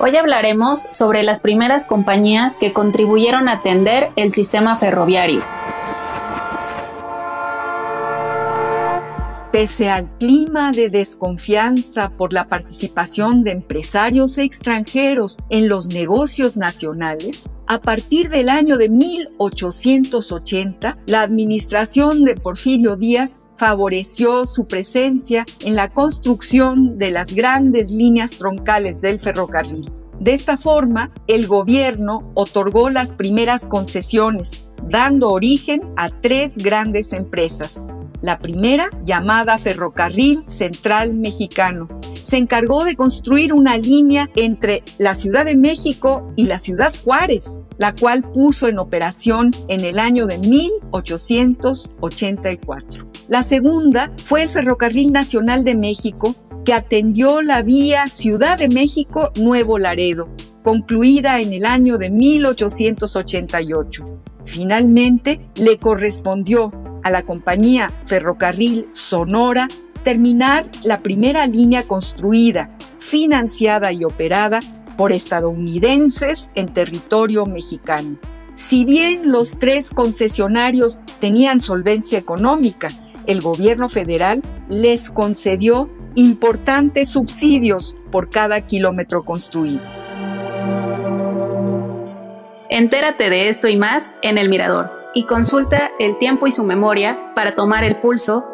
Hoy hablaremos sobre las primeras compañías que contribuyeron a atender el sistema ferroviario. Pese al clima de desconfianza por la participación de empresarios extranjeros en los negocios nacionales, a partir del año de 1880, la administración de Porfirio Díaz favoreció su presencia en la construcción de las grandes líneas troncales del ferrocarril. De esta forma, el gobierno otorgó las primeras concesiones, dando origen a tres grandes empresas. La primera, llamada Ferrocarril Central Mexicano, se encargó de construir una línea entre la Ciudad de México y la Ciudad Juárez, la cual puso en operación en el año de 1884. La segunda fue el Ferrocarril Nacional de México, que atendió la vía Ciudad de México Nuevo Laredo, concluida en el año de 1888. Finalmente, le correspondió a la compañía Ferrocarril Sonora terminar la primera línea construida, financiada y operada por estadounidenses en territorio mexicano. Si bien los tres concesionarios tenían solvencia económica, el gobierno federal les concedió importantes subsidios por cada kilómetro construido. Entérate de esto y más en El Mirador y consulta El tiempo y su memoria para tomar el pulso